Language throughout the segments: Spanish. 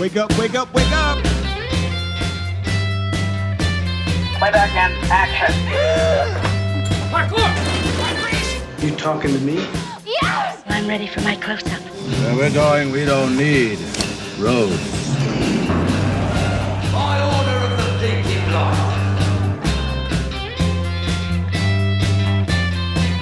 Wake up, wake up, wake up. Playback and action. You talking to me? Yes! I'm ready for my close up. Where we're going, we don't need roads.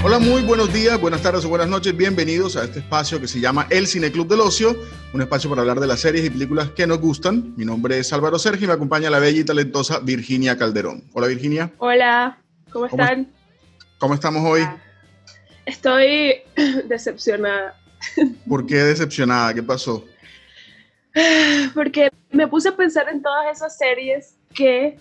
Hola, muy buenos días, buenas tardes o buenas noches. Bienvenidos a este espacio que se llama El Cine Club del Ocio, un espacio para hablar de las series y películas que nos gustan. Mi nombre es Álvaro Sergio y me acompaña la bella y talentosa Virginia Calderón. Hola, Virginia. Hola, ¿cómo ¿Cómo están? ¿Cómo estamos hoy? Ah. Estoy decepcionada ¿Por qué decepcionada? ¿Qué pasó? porque me puse a pensar en todas esas series que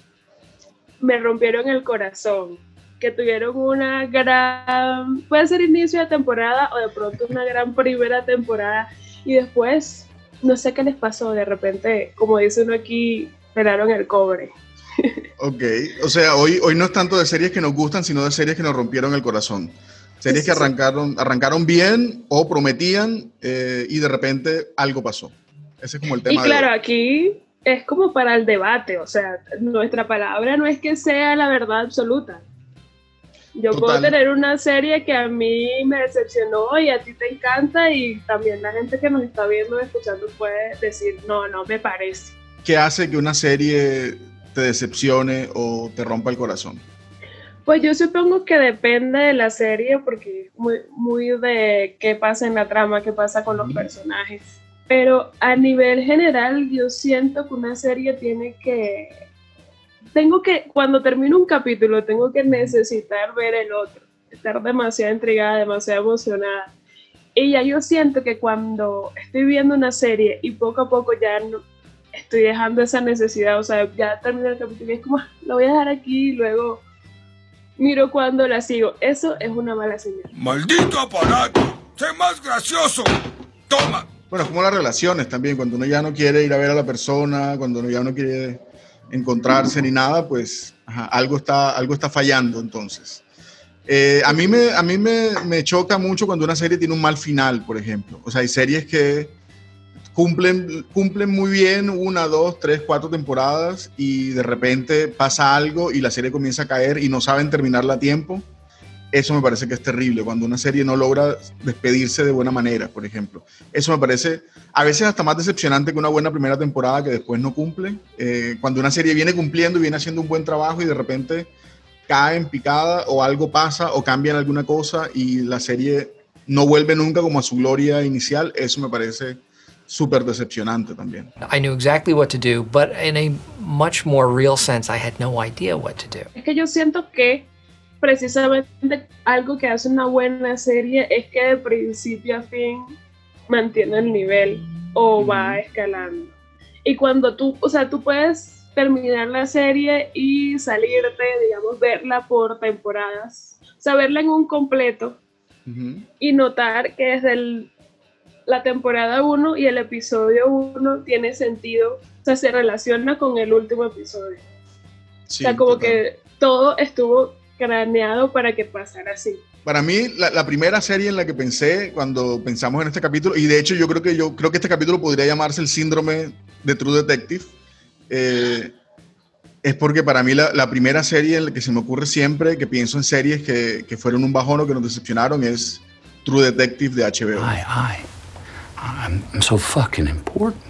me rompieron el corazón, que tuvieron una gran, puede ser inicio de temporada o de pronto una gran primera temporada y después no sé qué les pasó, de repente, como dice uno aquí, pelaron el cobre. Ok, o sea, hoy, hoy no es tanto de series que nos gustan, sino de series que nos rompieron el corazón. Series que arrancaron, arrancaron bien o prometían eh, y de repente algo pasó. Ese es como el Y tema. de claro, hoy. aquí es como para el debate, o sea, nuestra palabra no es que sea la verdad absoluta. Yo puedo tener una serie que a mí me decepcionó y a ti te encanta y también la gente que nos está viendo y escuchando puede decir, no, no me parece. ¿Qué hace que una serie te decepcione o te rompa el corazón? Pues yo supongo que depende de la serie porque es muy, muy de qué pasa en la trama, qué pasa con los personajes. Pero a nivel general yo siento que una serie tiene que... Tengo que, cuando termino un capítulo, tengo que necesitar ver el otro, estar demasiado intrigada, demasiado emocionada. Y ya yo siento que cuando estoy viendo una serie y poco a poco ya no, estoy dejando esa necesidad, o sea, ya termino el capítulo y es como, "Ah, lo voy a dejar aquí y luego miro cuando la sigo. Eso es una mala señal. ¡Maldito aparato! ¡Sé más gracioso! ¡Toma! Bueno, es como las relaciones también, cuando uno ya no quiere ir a ver a la persona, cuando uno ya no quiere encontrarse ni nada, pues algo, está, algo está fallando entonces. Eh, a mí, me, a mí me, me choca mucho cuando una serie tiene un mal final, por ejemplo. O sea, hay series que cumplen, cumplen muy bien una, dos, tres, cuatro temporadas y de repente pasa algo y la serie comienza a caer y no saben terminarla a tiempo. Eso me parece que es terrible, cuando una serie no logra despedirse de buena manera, por ejemplo. Eso me parece a veces hasta más decepcionante que una buena primera temporada que después no cumple. Eh, cuando una serie viene cumpliendo y viene haciendo un buen trabajo y de repente cae en picada o algo pasa o cambian alguna cosa y la serie no vuelve nunca como a su gloria inicial, eso me parece súper decepcionante también. I knew exactly what to do, but in a much more real sense, I had no idea what to do. Es que yo siento que precisamente algo que hace una buena serie es que de principio a fin mantiene el nivel o va escalando. Y cuando tú, o sea, tú puedes terminar la serie y salirte, digamos, verla por temporadas, o sea, verla en un completo y notar que desde el- la temporada 1 y el episodio 1 tiene sentido, o sea, se relaciona con el último episodio. Sí, o sea, como total. que todo estuvo craneado para que pasara así. Para mí, la, la primera serie en la que pensé cuando pensamos en este capítulo, y de hecho yo creo que yo creo que este capítulo podría llamarse el síndrome de True Detective, eh, es porque para mí la, la primera serie en la que se me ocurre siempre, que pienso en series que, que fueron un bajón o que nos decepcionaron, es True Detective de HBO. I, I, I'm, I'm so fucking important.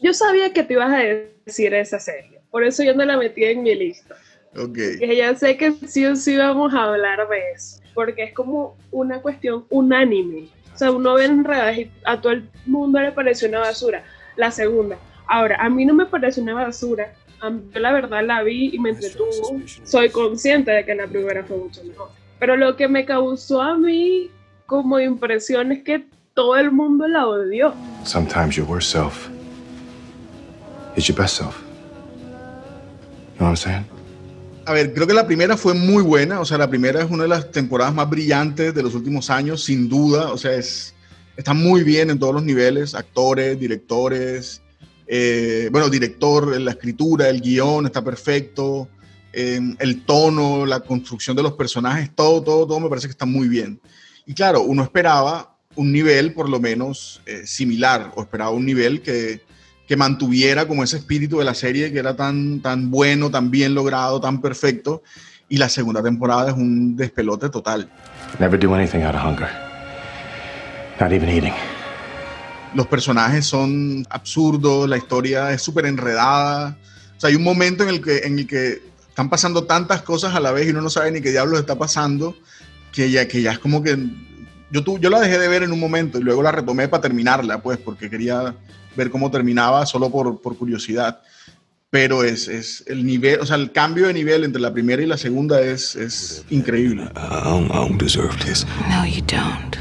Yo sabía que te ibas a decir esa serie, por eso yo no la metí en mi lista. Ok. Que ya sé que sí o sí vamos a hablar de eso, porque es como una cuestión unánime. O sea, uno ve en redes y a todo el mundo le pareció una basura. La segunda. Ahora, a mí no me pareció una basura. A mí, Yo la verdad la vi y me entretuvo. Soy consciente de que la primera fue mucho mejor. Pero lo que me causó a mí como impresión es que todo el mundo la odió. Sometimes your worst self is your best self. You know what I'm saying? A ver, creo que la primera fue muy buena, o sea, la primera es una de las temporadas más brillantes de los últimos años, sin duda, o sea, es, está muy bien en todos los niveles, actores, directores, eh, bueno, director, la escritura, el guion está perfecto, eh, el tono, la construcción de los personajes, todo, todo, todo me parece que está muy bien. Y claro, uno esperaba un nivel por lo menos eh, similar, o esperaba un nivel que, que mantuviera como ese espíritu de la serie que era tan, tan bueno, tan bien logrado, tan perfecto. Y la segunda temporada es un despelote total. Never do anything out of hunger. Not even eating. Los personajes son absurdos, la historia es súper enredada. O sea, hay un momento en el, que, en el que están pasando tantas cosas a la vez y uno no sabe ni qué diablos está pasando, que ya, que ya es como que... Yo, tu, yo la dejé de ver en un momento y luego la retomé para terminarla, pues, porque quería ver cómo terminaba solo por, por curiosidad. Pero es, es, el nivel, o sea, el cambio de nivel entre la primera y la segunda es, es increíble. I don't, deserve this. No, you don't.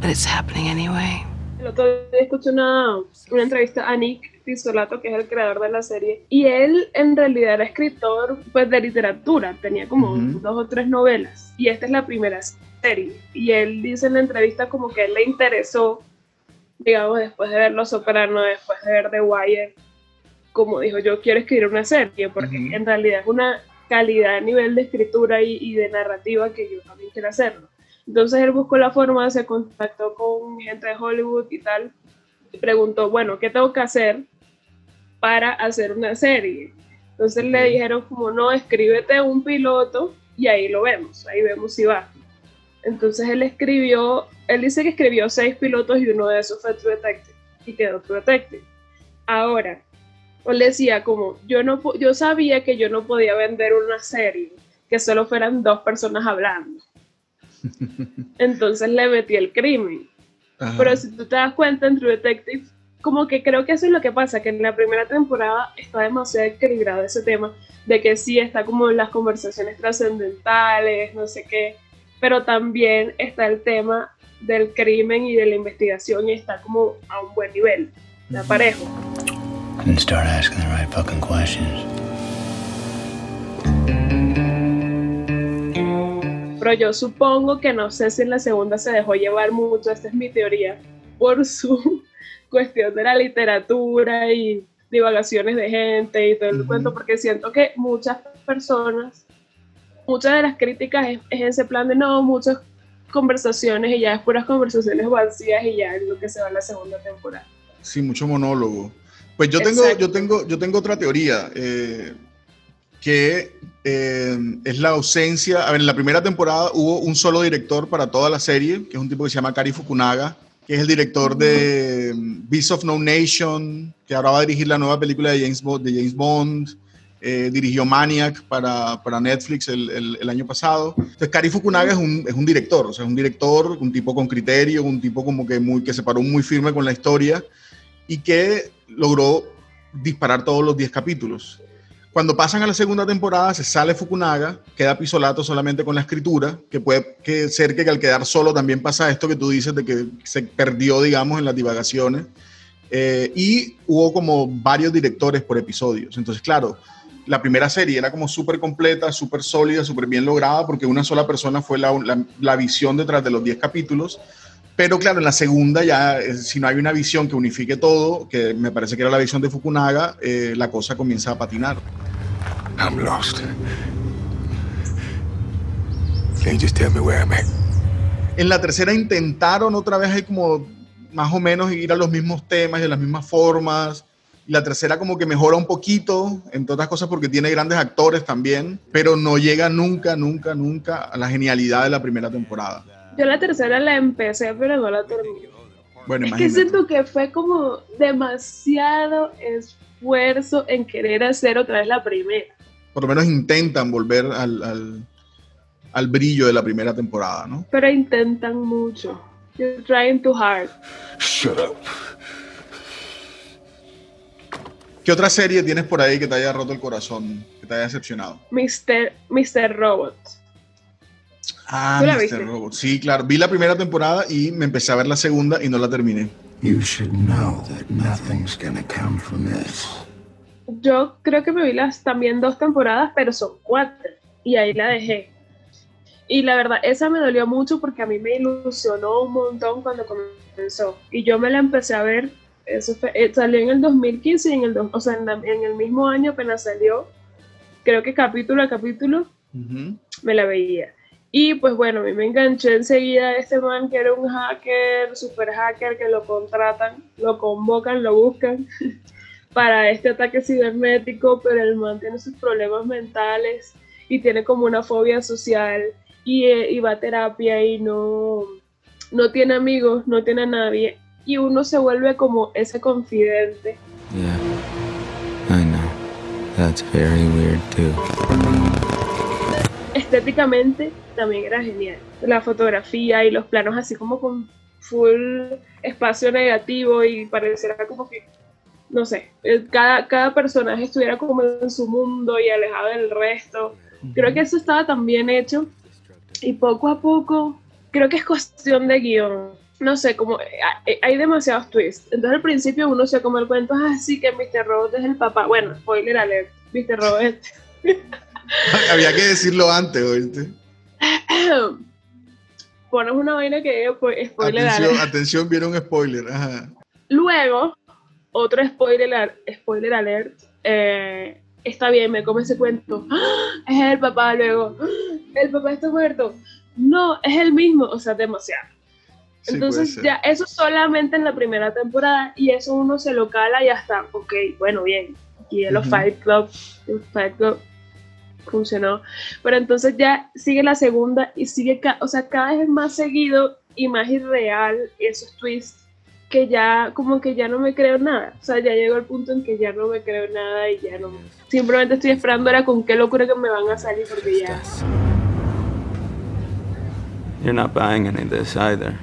But it's happening anyway. El otro día escuché una, una entrevista a Nick Pizzolato, que es el creador de la serie, y él en realidad era escritor pues, de literatura, tenía como Ujú. dos o tres novelas, y esta es la primera serie. Y él dice en la entrevista como que él le interesó, digamos, después de ver Los Sopranos, después de ver The Wire, como dijo, yo quiero escribir una serie, porque Ujú. en realidad es una calidad a nivel de escritura y, y de narrativa que yo también quiero hacerlo. Entonces él buscó la forma, se contactó con gente de Hollywood y tal, y preguntó, bueno, ¿qué tengo que hacer para hacer una serie? Entonces le dijeron como, no, escríbete un piloto y ahí lo vemos, ahí vemos si va. Entonces él escribió, él dice que escribió seis pilotos y uno de esos fue True Detective y quedó True Detective. Ahora, él decía como, yo, no, yo sabía que yo no podía vender una serie que solo fueran dos personas hablando. Entonces le metí el crimen. Ajá. Pero si tú te das cuenta en True Detective, como que creo que eso es lo que pasa, que en la primera temporada está demasiado equilibrado ese tema, de que sí está como en las conversaciones trascendentales, no sé qué, pero también está el tema del crimen y de la investigación y está como a un buen nivel, de parejo. And start asking the right fucking questions. Pero yo supongo que no sé si en la segunda se dejó llevar mucho, esta es mi teoría, por su cuestión de la literatura y divagaciones de gente y todo el cuento, porque siento que muchas personas, muchas de las críticas es, es ese plan de no, muchas conversaciones y ya es puras conversaciones vacías y ya es lo que se va en la segunda temporada. Sí, mucho monólogo. Pues yo tengo, Exacto. yo tengo, yo tengo otra teoría, eh, que eh, es la ausencia. A ver, en la primera temporada hubo un solo director para toda la serie, que es un tipo que se llama Kari Fukunaga, que es el director de Beast of No Nation, que ahora va a dirigir la nueva película de James Bond. De James Bond. Eh, dirigió Maniac para, para Netflix el, el- el año pasado. Entonces, Kari Fukunaga es un, es un director, o sea, es un director, un tipo con criterio, un tipo como que, muy, que se paró muy firme con la historia y que logró disparar todos los 10 capítulos. Cuando pasan a la segunda temporada, se sale Fukunaga, queda Pisolato solamente con la escritura, que puede que ser que al quedar solo también pasa esto que tú dices de que se perdió, digamos, en las divagaciones. Eh, y hubo como varios directores por episodios. Entonces, claro, la primera serie era como súper completa, súper sólida, súper bien lograda, porque una sola persona fue la, la- la visión detrás de los 10 capítulos. Pero claro, en la segunda ya, eh, si no hay una visión que unifique todo, que me parece que era la visión de Fukunaga, eh, la cosa comienza a patinar. I'm lost. Can you just tell me where I'm at? En la tercera intentaron otra vez ahí como más o menos ir a los mismos temas y a las mismas formas. La tercera como que mejora un poquito, entre otras cosas porque tiene grandes actores también, pero no llega nunca, nunca, nunca a la genialidad de la primera temporada. Yo la tercera la empecé, pero no la terminé. Bueno, Es que imagínate. siento que fue como demasiado esfuerzo en querer hacer otra vez la primera. Por lo menos intentan volver al, al, al brillo de la primera temporada, ¿no? Pero intentan mucho. You're trying too hard. Shut up. ¿Qué otra serie tienes por ahí que te haya roto el corazón, que te haya decepcionado? Mr. Mr. Robot. Ah, ¿Tú la Mr. viste? Robot. Sí, claro. Vi la primera temporada y me empecé a ver la segunda y no la terminé. You should know that nothing's gonna come from this. Yo creo que me vi las también dos temporadas, pero son cuatro. Y ahí la dejé. Y la verdad, esa me dolió mucho porque a mí me ilusionó un montón cuando comenzó. Y yo me la empecé a ver. Eso fue- eh, salió en el 2015 y en el, do- o sea, en, la- en el mismo año apenas salió. Creo que capítulo a capítulo me la veía. Y pues bueno, a mí me enganché enseguida a este man que era un hacker, super hacker, que lo contratan, lo convocan, lo buscan para este ataque cibernético, pero el man tiene sus problemas mentales y tiene como una fobia social y, eh, y va a terapia y no, no tiene amigos, no tiene a nadie. Y uno se vuelve como ese confidente. Yeah, I know. That's very weird too. Estéticamente también era genial. La fotografía y los planos así como con full espacio negativo y pareciera como que, no sé, eh, cada, cada personaje estuviera como en su mundo y alejado del resto. Creo que eso estaba tan bien hecho y poco a poco, creo que es cuestión de guion. No sé, como eh, hay demasiados twists. Entonces al principio uno se come el cuento, así que Mr. Robot es el papá. Bueno, spoiler alert, Mr. Robot. Había que decirlo antes, ¿oíste? Pones una vaina que es spoiler atención, alert. atención, vieron spoiler. Ajá. Luego, otro spoiler, spoiler alert. Eh, está bien, me come ese cuento. ¡Ah! Es el papá, luego. ¡Ah! El papá está muerto. No, es el mismo. O sea, demasiado. Sí, Entonces, ya eso solamente en la primera temporada y eso uno se lo cala y hasta, ok, bueno, bien. Aquí en los Ujú. Fight Club, el Fight Club funcionó. Pero entonces ya sigue la segunda y sigue, ca- o sea, cada vez es más seguido y más irreal esos twists que ya como que ya no me creo nada. O sea, ya llegó el punto en que ya no me creo nada y ya no. Simplemente estoy esperando ahora con qué locura que me van a salir porque ya. You're not buying any of this either.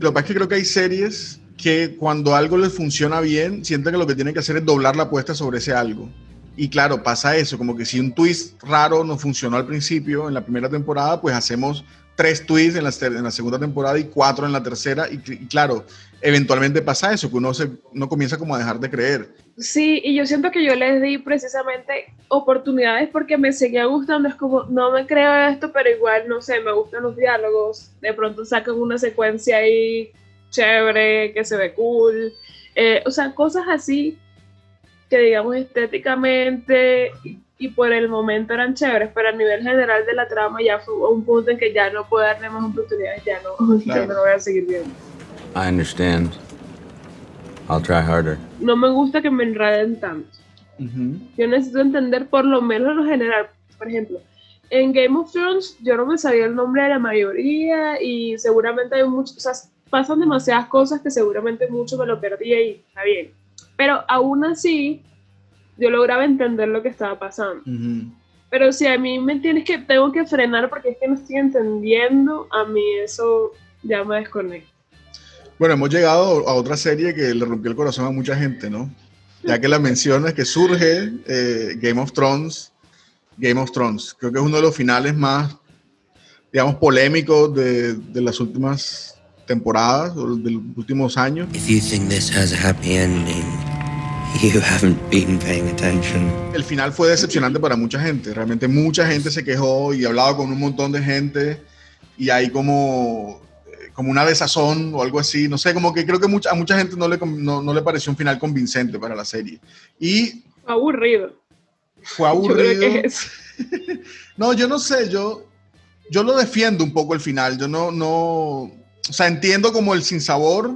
Lo que pasa es que creo que hay series que cuando algo les funciona bien, sienten que lo que tienen que hacer es doblar la apuesta sobre ese algo. Y claro, pasa eso, como que si un twist raro nos funcionó al principio, en la primera temporada, pues hacemos tres twists en la, segunda temporada y cuatro en la tercera. Y, y claro, eventualmente pasa eso, que uno, se, uno comienza como a dejar de creer. Sí, y yo siento que yo les di precisamente oportunidades porque me seguía gustando. Es como, no me creo esto, pero igual, no sé, me gustan los diálogos. De pronto sacan una secuencia ahí chévere, que se ve cool. Eh, o sea, cosas así que digamos estéticamente y, por el momento eran chéveres, pero a nivel general de la trama ya fue un punto en que ya no puedo darle más oportunidades, ya no, ya Claro. no lo voy a seguir viendo. I understand. I'll try harder. No me gusta que me enraden tanto. Yo necesito entender por lo menos lo general. Por ejemplo, en Game of Thrones yo no me sabía el nombre de la mayoría y seguramente hay muchos, o sea, pasan demasiadas cosas que seguramente mucho me lo perdí y está bien. Pero aún así, yo lograba entender lo que estaba pasando. Pero si a mí me tienes que, tengo que frenar porque es que no estoy entendiendo, a mí eso ya me desconecta. Bueno, hemos llegado a otra serie que le rompió el corazón a mucha gente, ¿no? Ya que la mencionas, que surge eh, Game of Thrones. Game of Thrones. Creo que es uno de los finales más, digamos, polémicos de, de las últimas temporadas o de los últimos años. If you think this has a happy ending, you haven't been paying attention. El final fue decepcionante para mucha gente. Realmente mucha gente se quejó y he hablado con un montón de gente y hay como, eh, como una desazón o algo así. No sé, como que creo que mucha, a mucha gente no le, no, no le pareció un final convincente para la serie. Y Aburrido. fue Yo creo aburrido. que es. No, yo no sé, yo, yo lo defiendo un poco el final. Yo no, no, o sea, entiendo como el sinsabor,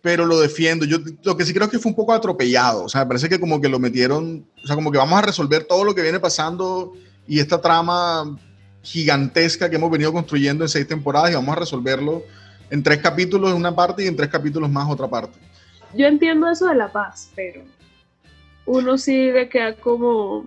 pero lo defiendo. Yo lo que sí creo es que fue un poco atropellado. O sea, me parece que como que lo metieron, o sea, como que vamos a resolver todo lo que viene pasando y esta trama gigantesca que hemos venido construyendo en seis temporadas y vamos a resolverlo en tres capítulos en una parte y en tres capítulos más otra parte. Yo entiendo eso de la paz, pero uno sí le queda como...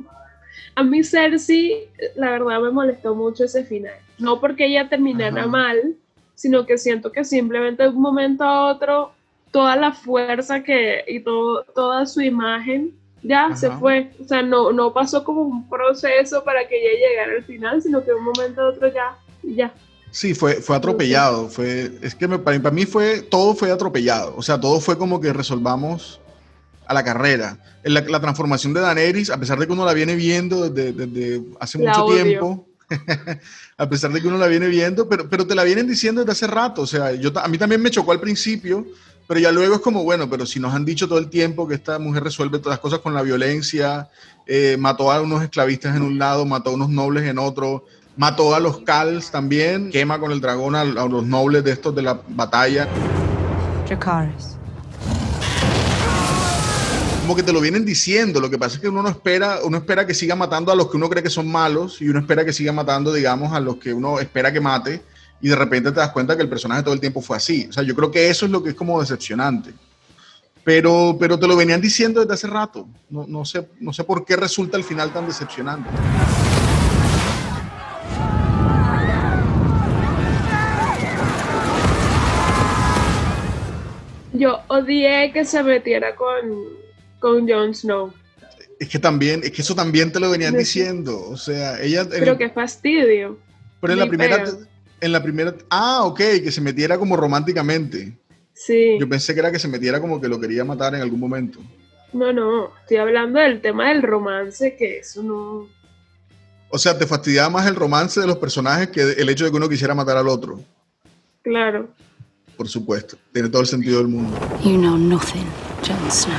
A mí Cersei, la verdad me molestó mucho ese final. No porque ella terminara Ajá. mal, sino que siento que simplemente de un momento a otro toda la fuerza que y todo, toda su imagen ya se Ajá. fue. O sea, no, no pasó como un proceso para que ella llegara al final, sino que de un momento a otro ya, ya. Sí, fue, fue atropellado. Fue, es que me- para, para mí fue, todo fue atropellado. O sea, todo fue como que resolvamos a la carrera. La, la transformación de Daenerys, a pesar de que uno la viene viendo desde, desde hace La mucho odio. tiempo, a pesar de que uno la viene viendo, pero, pero te la vienen diciendo desde hace rato. O sea, yo, a mí también me chocó al principio, pero ya luego es como, bueno, pero si nos han dicho todo el tiempo que esta mujer resuelve todas las cosas con la violencia, eh, mató a unos esclavistas en un lado, mató a unos nobles en otro, Mató a los Kals también, quema con el dragón a, a los nobles de estos de la batalla. Dracarys. Como que te lo vienen diciendo, lo que pasa es que uno no espera, uno espera que siga matando a los que uno cree que son malos y uno espera que siga matando, digamos, a los que uno espera que mate y de repente te das cuenta que el personaje todo el tiempo fue así. O sea, yo creo que eso es lo que es como decepcionante. Pero, pero te lo venían diciendo desde hace rato. No, no, sé, no sé por qué resulta el final tan decepcionante. Yo odié que se metiera con, con Jon Snow. Es que también, es que eso también te lo venían diciendo. O sea, ella. Pero qué fastidio. Pero en la primera. En la primera. Ah, ok, que se metiera como románticamente. Sí. Yo pensé que era que se metiera como que lo quería matar en algún momento. No, no. Estoy hablando del tema del romance, que eso no. O sea, te fastidiaba más el romance de los personajes que el hecho de que uno quisiera matar al otro. Claro. Por supuesto. Tiene todo el sentido del mundo. You know nothing, Jon Snow.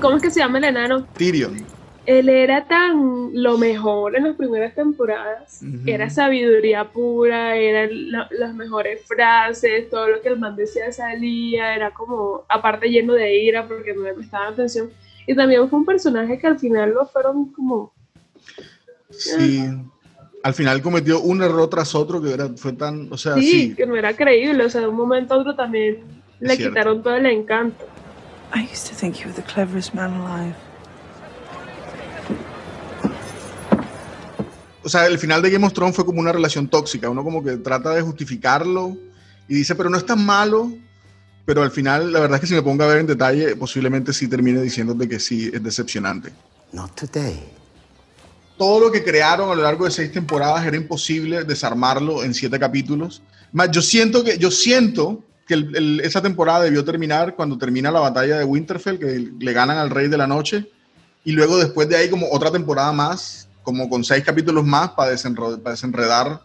¿Cómo es que se llama el enano? Tyrion. Él era tan lo mejor en las primeras temporadas. Era sabiduría pura, eran la- las mejores frases, todo lo que el man decía salía, era como, aparte lleno de ira porque no le prestaban atención. Y también fue un personaje que al final lo fueron como, Sí. Al final cometió un error tras otro que era, fue tan. O sea, sí, sí. que no era creíble, o sea, de un momento a otro también le cierto. quitaron todo el encanto. I used to think you were the cleverest man alive. O sea, el final de Game of Thrones fue como una relación tóxica. Uno como que trata de justificarlo y dice, pero no es tan malo. Pero al final, la verdad es que si me pongo a ver en detalle, posiblemente sí termine diciéndote que sí es decepcionante. Not today. todo lo que crearon a lo largo de seis temporadas era imposible desarmarlo en siete capítulos. Más, yo siento que, yo siento que el- el- esa temporada debió terminar cuando termina la batalla de Winterfell, que le ganan al Rey de la Noche, y luego después de ahí como otra temporada más, como con seis capítulos más para, desenro- para desenredar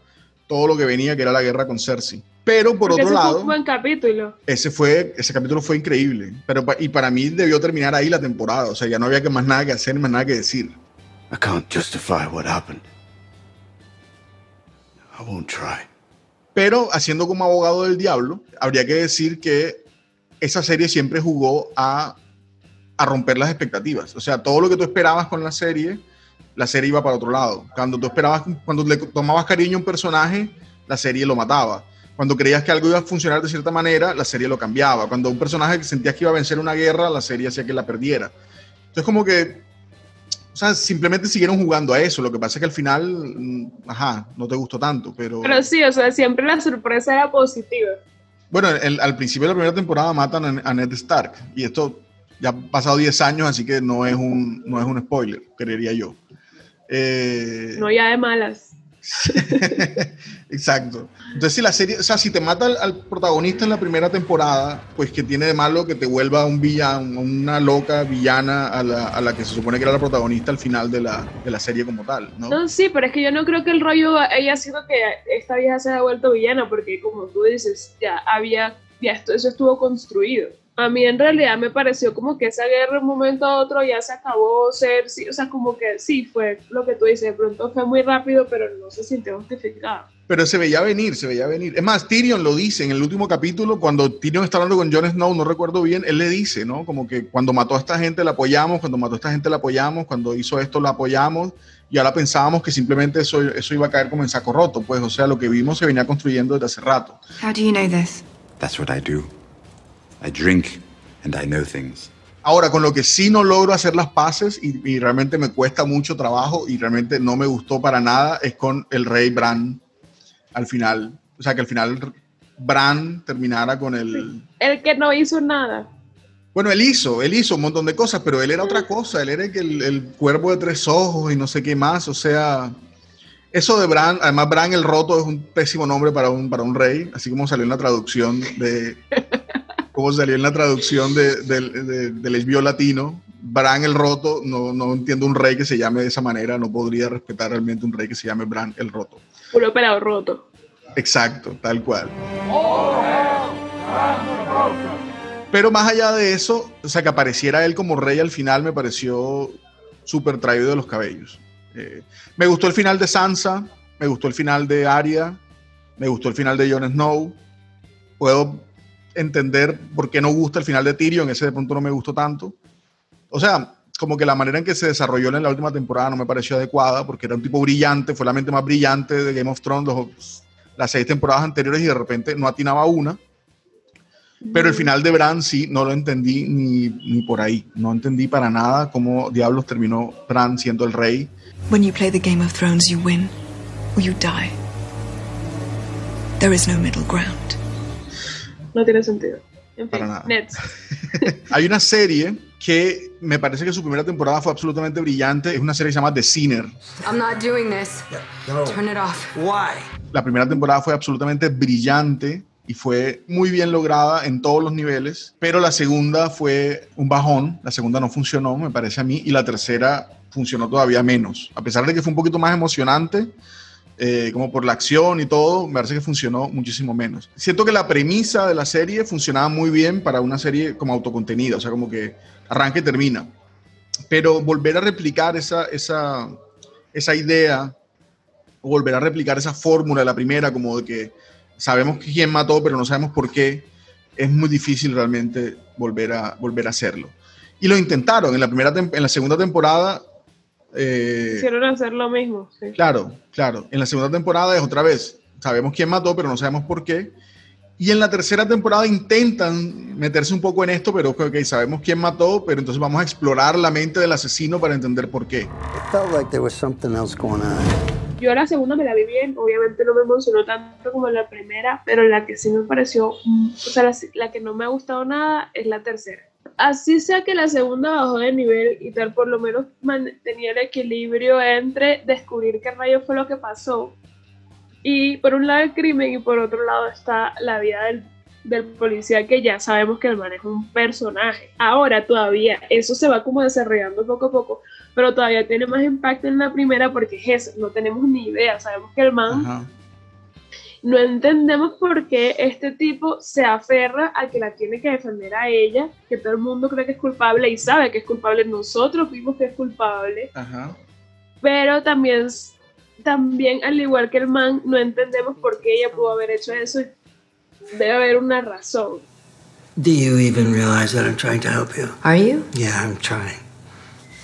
todo lo que venía, que era la guerra con Cersei. Pero por Porque otro ese fue lado, un buen capítulo. ese fue ese capítulo fue increíble, pero y para mí debió terminar ahí la temporada, o sea, ya no había que más nada que hacer, más nada que decir. I can't justify what happened. I won't try. Pero haciendo como abogado del diablo, habría que decir que esa serie siempre jugó a, a romper las expectativas. O sea, todo lo que tú esperabas con la serie, la serie iba para otro lado. Cuando tú esperabas, cuando le tomabas cariño a un personaje, la serie lo mataba. Cuando creías que algo iba a funcionar de cierta manera, la serie lo cambiaba. Cuando un personaje que sentías que iba a vencer una guerra, la serie hacía que la perdiera. Entonces, como que, o sea, simplemente siguieron jugando a eso. Lo que pasa es que al final, mm, ajá, no te gustó tanto, pero... Pero sí, o sea, siempre la sorpresa era positiva. Bueno, el- al principio de la primera temporada matan a, a Ned Stark y esto ya ha pasado 10 años, así que no es un, no es un spoiler, creería yo. Eh, No ya de malas. Exacto. Entonces, si la serie, o sea, si te mata al, al protagonista en la primera temporada, pues que tiene de malo que te vuelva un villano, una loca villana a la, a la que se supone que era la protagonista al final de la, de la serie como tal, ¿no? No, sí, pero es que yo no creo que el rollo haya sido que esta vieja se haya vuelto villana, porque como tú dices, ya había, ya esto, eso estuvo construido. A mí en realidad me pareció como que esa guerra de un momento a otro ya se acabó ser, sí, o sea, como que sí, fue lo que tú dices, de pronto fue muy rápido, pero no se sintió justificado. Pero se veía venir, se veía venir. Es más, Tyrion lo dice en el último capítulo, cuando Tyrion está hablando con Jon Snow, no recuerdo bien, él le dice, ¿no? Como que cuando mató a esta gente la apoyamos, cuando mató a esta gente la apoyamos, cuando hizo esto la apoyamos, y ahora pensábamos que simplemente eso, eso iba a caer como en saco roto, pues, o sea, lo que vimos se venía construyendo desde hace rato. How do you know this? That's what I do. I drink and I know things. Ahora, con lo que sí no logro hacer las paces y, y realmente me cuesta mucho trabajo y realmente no me gustó para nada es con el rey Bran al final. O sea, que al final Bran terminara con el... El que no hizo nada. Bueno, él hizo, él hizo un montón de cosas, pero él era otra cosa, él era el, el cuervo de tres ojos y no sé qué más, o sea, eso de Bran, además Bran el roto es un pésimo nombre para un, para un rey, así como salió en la traducción de, como salió en la traducción de, del- de- esbio latino, Bran el roto, no, no entiendo un rey que se llame de esa manera, no podría respetar realmente un rey que se llame Bran el roto. Puro pelado roto. Exacto, tal cual. Pero más allá de eso, o sea, que apareciera él como rey al final me pareció súper traído de los cabellos. Eh, me gustó el final de Sansa, me gustó el final de Arya, me gustó el final de Jon Snow. Puedo entender por qué no gusta el final de Tyrion, ese de pronto no me gustó tanto. O sea, como que la manera en que se desarrolló en la última temporada no me pareció adecuada, porque era un tipo brillante, fue la mente más brillante de Game of Thrones los- las seis temporadas anteriores y de repente no atinaba una. Pero el final de Bran sí, no lo entendí ni, ni por ahí. No entendí para nada cómo diablos terminó Bran siendo el rey. When you play the Game of Thrones, you win or you die. There is no middle ground. No tiene sentido. En fin, Para nada. Nets. Hay una serie que me parece que su primera temporada fue absolutamente brillante. Es una serie que se llama The Sinner. I'm not doing this. Turn it off. Why? La primera temporada fue absolutamente brillante y fue muy bien lograda en todos los niveles, pero la segunda fue un bajón, la segunda no funcionó, me parece a mí, y la tercera funcionó todavía menos. A pesar de que fue un poquito más emocionante, eh, como por la acción y todo, me parece que funcionó muchísimo menos. Siento que la premisa de la serie funcionaba muy bien para una serie como autocontenida, o sea, como que arranca y termina. Pero volver a replicar esa, esa, esa idea, o volver a replicar esa fórmula de la primera, como de que sabemos quién mató, pero no sabemos por qué, es muy difícil realmente volver a, volver a hacerlo. Y lo intentaron en la, primera en la segunda temporada. Eh, Quisieron hacer lo mismo. sí. Claro, claro. En la segunda temporada es otra vez. Sabemos quién mató, pero no sabemos por qué. Y en la tercera temporada intentan meterse un poco en esto, pero ok, sabemos quién mató, pero entonces vamos a explorar la mente del asesino para entender por qué. Felt like there was something else going on. Yo la segunda me la vi bien, obviamente no me emocionó tanto como la primera, pero la que sí me pareció, mm, o sea, la, la que no me ha gustado nada es la tercera. Así sea que la segunda bajó de nivel y tal, por lo menos mantenía el equilibrio entre descubrir qué rayo fue lo que pasó y por un lado el crimen y por otro lado está la vida del, del policía que ya sabemos que el man es un personaje. Ahora todavía eso se va como desarrollando poco a poco, pero todavía tiene más impacto en la primera porque es eso, no tenemos ni idea, sabemos que el man. No entendemos por qué este tipo se aferra a que la tiene que defender a ella, que todo el mundo cree que es culpable y sabe que es culpable, nosotros vimos que es culpable, Ajá. pero también, también al igual que el man, no entendemos por qué ella pudo haber hecho eso. Debe haber una razón. Do you even realize that I'm trying to help you? Are you? Yeah, I'm trying.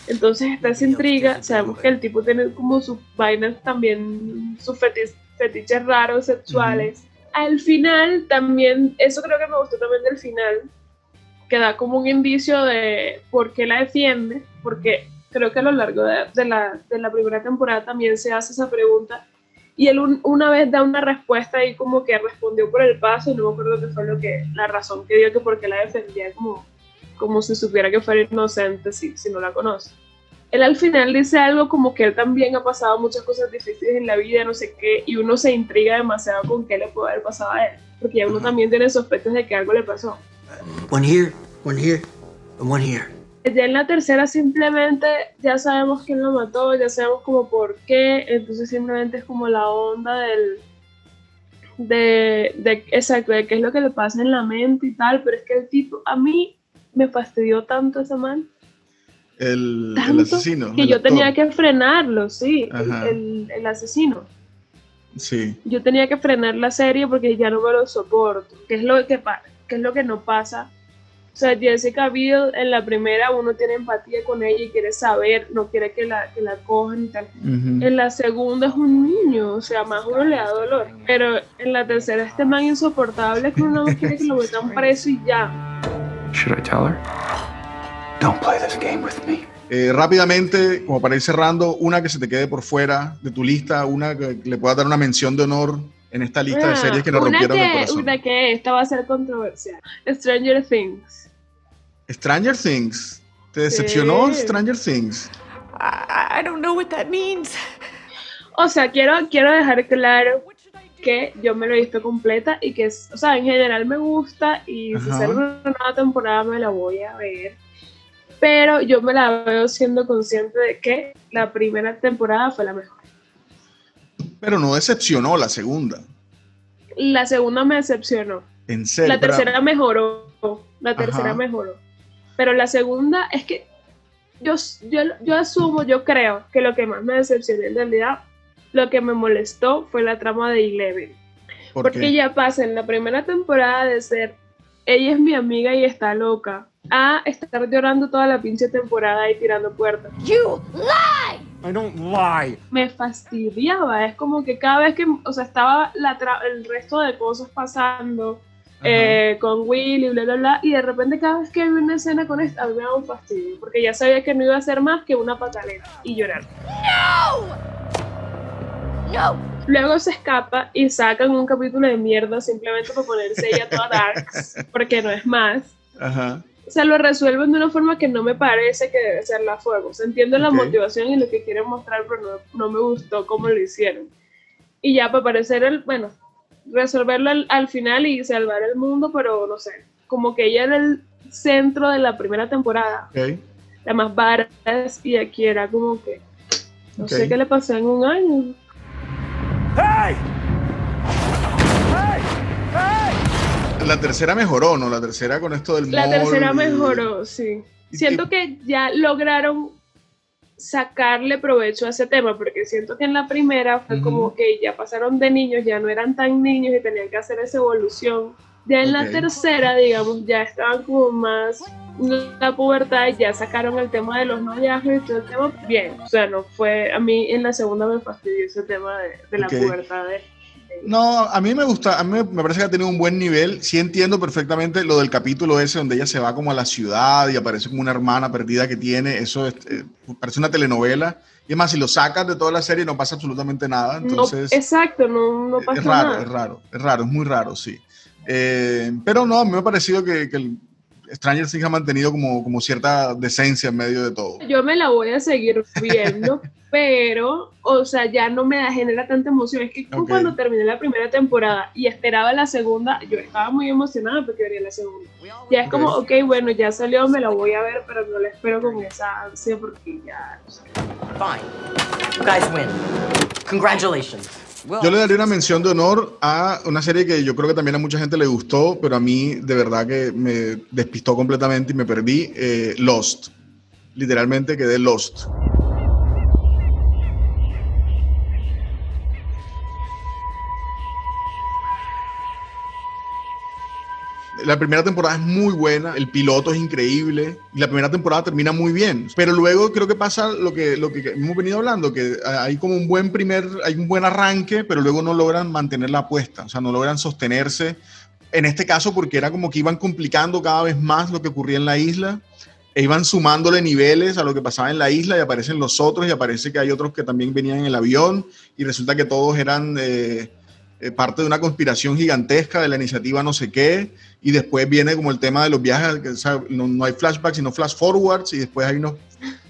Entonces está esa intriga, sabemos que el tipo tiene como sus vainas también, sus feti- fetiches raros sexuales. Al final también, eso creo que me gustó también del final, que da como un indicio de por qué la defiende, porque creo que a lo largo de, de la, de la primera temporada también se hace esa pregunta. Y él un- una vez da una respuesta y como que respondió por el paso, y no me acuerdo qué fue lo que, la razón que dio que por qué la defendía como, como si supiera que fuera inocente si, si no la conoce. Él al final dice algo como que él también ha pasado muchas cosas difíciles en la vida, no sé qué, y uno se intriga demasiado con qué le puede haber pasado a él, porque ya uno también tiene sospechas de que algo le pasó. One here, one here, and one here. Ya en la tercera simplemente ya sabemos quién lo mató, ya sabemos como por qué, entonces simplemente es como la onda del... De, de, exacto, de qué es lo que le pasa en la mente y tal, pero es que el tipo, a mí me fastidió tanto ese man, El, asesino. que el yo actor. tenía que frenarlo, sí, el, el- el asesino. Sí. Yo tenía que frenar la serie porque ya no me lo soporto. ¿Qué es lo que, pa- qué es lo que no pasa? O sea, Jessica Biel en la primera uno tiene empatía con ella y quiere saber, no quiere que la, que la cojan y tal. En la segunda es un niño, o sea, más uno le da dolor. Pero en la tercera este man insoportable que uno no quiere que lo metan preso y ya. Should I tell her? Don't play this game with me. Eh, rápidamente, como para ir cerrando, una que se te quede por fuera de tu lista, una que le pueda dar una mención de honor en esta lista de Ah, series que nos rompieron el que, corazón. una que esta va a ser controversial. Stranger Things. Stranger Things. ¿Te decepcionó Sí. Stranger Things? I, I don't know what that means. O sea, quiero, quiero dejar claro que yo me lo he visto completa y que, es- o sea, en general me gusta y si Ajá. sale una nueva temporada me la voy a ver. Pero yo me la veo siendo consciente de que la primera temporada fue la mejor. Pero no decepcionó la segunda. La segunda me decepcionó. En serio. La tercera mejoró. La tercera Ajá. mejoró. Pero la segunda es que yo, yo, yo asumo, yo creo que lo que más me decepcionó en realidad, lo que me molestó fue la trama de Eleven. ¿Por porque qué? ya pasa en la primera temporada de ser, ella es mi amiga y está loca, a estar llorando toda la pinche temporada y tirando puertas. You lie! I don't lie. Me fastidiaba, es como que cada vez que, o sea, estaba la tra- el resto de cosas pasando eh, con Willy, bla, bla, bla, y de repente cada vez que había una escena con esta, a mí me daba un fastidio, porque ya sabía que no iba a ser más que una pataleta y llorar. No! Luego se escapa y sacan un capítulo de mierda simplemente para ponerse ella toda darks, porque no es más. Ajá. O sea, lo resuelven de una forma que no me parece que debe ser la fuego. O sea, entiendo la motivación y lo que quieren mostrar, pero no, no me gustó cómo lo hicieron. Y ya para parecer el, bueno, resolverlo al, al final y salvar el mundo, pero no sé, como que ella era el centro de la primera temporada, Ok. la más badass, y aquí era como que, no Ok. sé qué le pasó en un año. La tercera mejoró, ¿no? La tercera con esto del La mall tercera mejoró, sí. Siento que ya lograron sacarle provecho a ese tema, porque siento que en la primera fue Ujú. como que ya pasaron de niños, ya no eran tan niños y tenían que hacer esa evolución. Ya en Ok. la tercera, digamos, ya estaban como más la pubertad y ya sacaron el tema de los noviazgos y todo el tema bien. O sea, no fue, a mí en la segunda me fastidió ese tema de, de la Ok. pubertad. de- No, a mí me gusta, a mí me parece que ha tenido un buen nivel. Sí entiendo perfectamente lo del capítulo ese donde ella se va como a la ciudad y aparece como una hermana perdida que tiene. Eso es, eh, parece una telenovela. Y es más, si lo sacas de toda la serie no pasa absolutamente nada. Entonces, no, exacto, no, no pasa es raro, nada. es raro, es raro, es muy raro, sí. Eh, pero no, a mí me ha parecido que, que el Stranger Things ha mantenido como, como cierta decencia en medio de todo. Yo me la voy a seguir viendo, pero, o sea, ya no me da, genera tanta emoción. Es que Ok. cuando terminé la primera temporada y esperaba la segunda, yo estaba muy emocionada porque venía la segunda. Ya es como, ok, bueno, ya salió, me la voy a ver, pero no la espero con esa ansia porque ya, no sé. Fine. You guys win. Congratulations. Yo le daría una mención de honor a una serie que yo creo que también a mucha gente le gustó, pero a mí de verdad que me despistó completamente y me perdí. eh, Lost. Literalmente quedé Lost. La primera temporada es muy buena, el piloto es increíble y la primera temporada termina muy bien. Pero luego creo que pasa lo que, lo que hemos venido hablando, que hay como un buen primer, hay un buen arranque, pero luego no logran mantener la apuesta, o sea, no logran sostenerse. En este caso, porque era como que iban complicando cada vez más lo que ocurría en la isla e iban sumándole niveles a lo que pasaba en la isla y aparecen los otros y aparece que hay otros que también venían en el avión y resulta que todos eran eh, eh, parte de una conspiración gigantesca de la iniciativa no sé qué y después viene como el tema de los viajes, no, no hay flashbacks sino flash forwards y después hay unos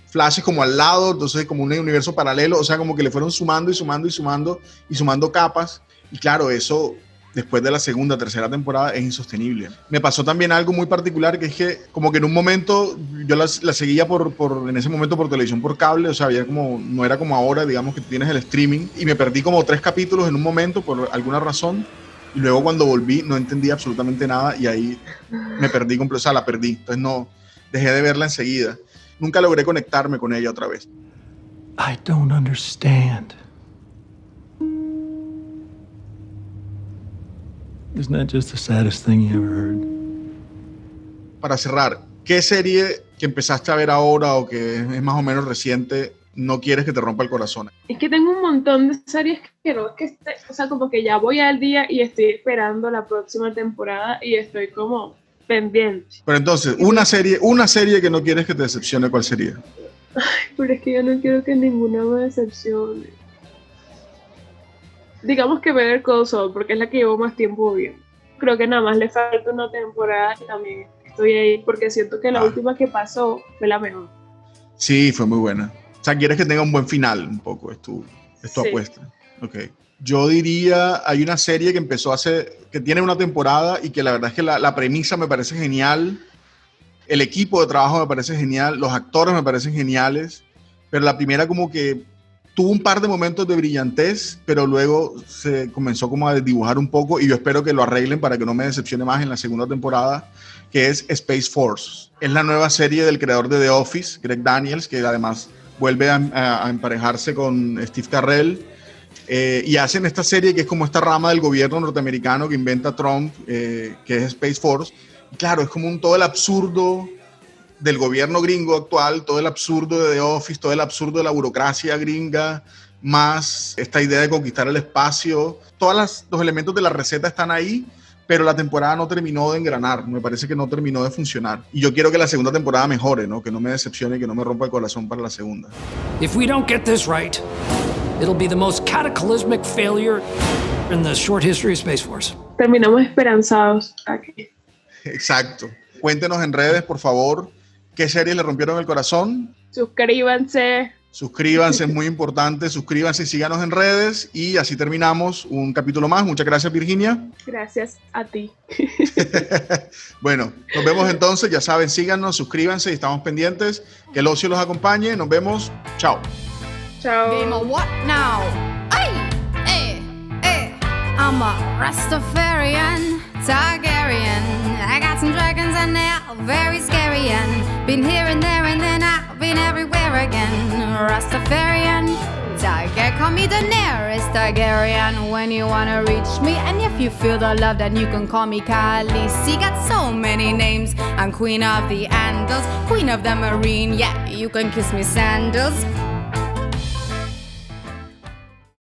flashes como al lado, entonces como un universo paralelo, o sea, como que le fueron sumando y sumando y sumando y sumando capas y claro, eso después de la segunda, tercera temporada es insostenible. Me pasó también algo muy particular que es que como que en un momento yo la, seguía por, por, en ese momento por televisión por cable, o sea, había como, no era como ahora, digamos que tienes el streaming y me perdí como tres capítulos en un momento por alguna razón y luego cuando volví no entendí absolutamente nada y ahí me perdí, comple- o sea, la perdí, entonces no, dejé de verla enseguida. Nunca logré conectarme con ella otra vez. I don't understand. Isn't that just the saddest thing you ever heard? Para cerrar, ¿qué serie que empezaste a ver ahora o que es más o menos reciente no quieres que te rompa el corazón? Es que tengo un montón de series que no es que esté, o sea, como que ya voy al día y estoy esperando la próxima temporada y estoy como pendiente. Pero entonces, una serie, una serie que no quieres que te decepcione, ¿cuál sería? Pero es que yo no quiero que ninguna me decepcione. Digamos que Better Call Saul, porque es la que llevo más tiempo viendo. Creo que nada más le falta una temporada y también estoy ahí porque siento que la Ah. última que pasó fue la mejor. Sí, fue muy buena. O sea, quieres que tenga un buen final, un poco, es tu, es tu Sí. apuesta. Ok. Yo diría, hay una serie que empezó hace, que tiene una temporada y que la verdad es que la, la premisa me parece genial, el equipo de trabajo me parece genial, los actores me parecen geniales, pero la primera como que tuvo un par de momentos de brillantez, pero luego se comenzó como a dibujar un poco y yo espero que lo arreglen para que no me decepcione más en la segunda temporada, que es Space Force. Es la nueva serie del creador de The Office, Greg Daniels, que además vuelve a, emparejarse con Steve Carrell. Eh, y hacen esta serie que es como esta rama del gobierno norteamericano que inventa Trump, eh, que es Space Force. Claro, es como un, todo el absurdo del gobierno gringo actual, todo el absurdo de The Office, todo el absurdo de la burocracia gringa, más esta idea de conquistar el espacio. Todos los elementos de la receta están ahí, pero la temporada no terminó de engranar, me parece que no terminó de funcionar. Y yo quiero que la segunda temporada mejore, ¿no? que no me decepcione, que no me rompa el corazón para la segunda. If we don't get this right, it'll be the most cataclysmic failure in the short history of Space Force. Terminamos esperanzados aquí. Exacto. Cuéntenos en redes, por favor, qué series le rompieron el corazón. Suscríbanse. Suscríbanse, es muy importante. Suscríbanse y síganos en redes. Y así terminamos un capítulo más. Muchas gracias, Virginia. Gracias a ti. bueno, nos vemos entonces. Ya saben, síganos, suscríbanse y estamos pendientes. Que el ocio los acompañe. Nos vemos. Chao. Chao. what now? Ay, eh, eh. I'm a Rastafarian, Targaryen. I got some dragons and they're very scary. And been here and there and then I've been everywhere again. Rastafarian, Targaryen. Call me the nearest Targaryen when you wanna reach me. And if you feel the love, then you can call me Khaleesi. Got so many names. I'm Queen of the Andals, Queen of the Marine. Yeah, you can kiss me sandals.